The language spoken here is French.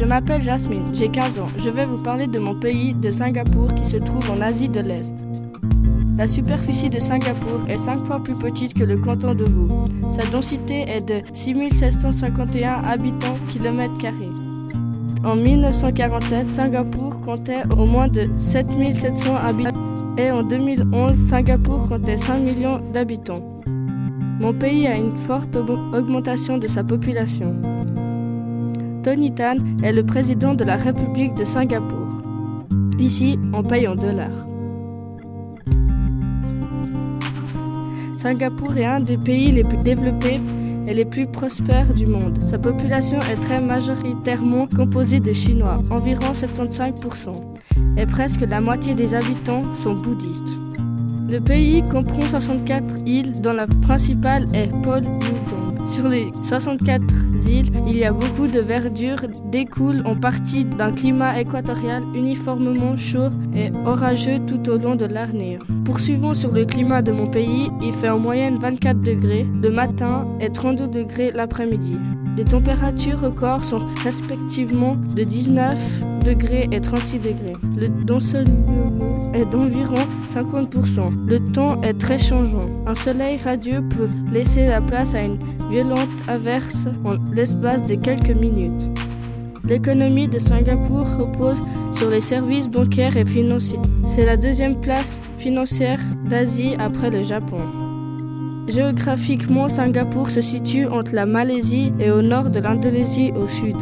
je m'appelle Jasmine, j'ai 15 ans. Je vais vous parler de mon pays, de Singapour, qui se trouve en Asie de l'Est. La superficie de Singapour est 5 fois plus petite que le canton de Vaud. Sa densité est de 6751 habitants km. En 1947, Singapour comptait au moins de 7700 habitants et en 2011, Singapour comptait 5 millions d'habitants. Mon pays a une forte augmentation de sa population. Tony Tan est le président de la République de Singapour. Ici, on paye en dollars. Singapour est un des pays les plus développés et les plus prospères du monde. Sa population est très majoritairement composée de Chinois, environ 75%, et presque la moitié des habitants sont bouddhistes. Le pays comprend 64 îles dont la principale est Paul Yukon. Sur les 64 îles, il y a beaucoup de verdure, découle en partie d'un climat équatorial uniformément chaud et orageux tout au long de l'année. Poursuivons sur le climat de mon pays, il fait en moyenne 24 degrés le matin et 32 degrés l'après-midi. Les températures records sont respectivement de 19 degrés et 36 degrés. Le est d'environ 50%. Le temps est très changeant. Un soleil radieux peut laisser la place à une violente averse en l'espace de quelques minutes. L'économie de Singapour repose sur les services bancaires et financiers. C'est la deuxième place financière d'Asie après le Japon. Géographiquement, Singapour se situe entre la Malaisie et au nord de l'Indonésie au sud.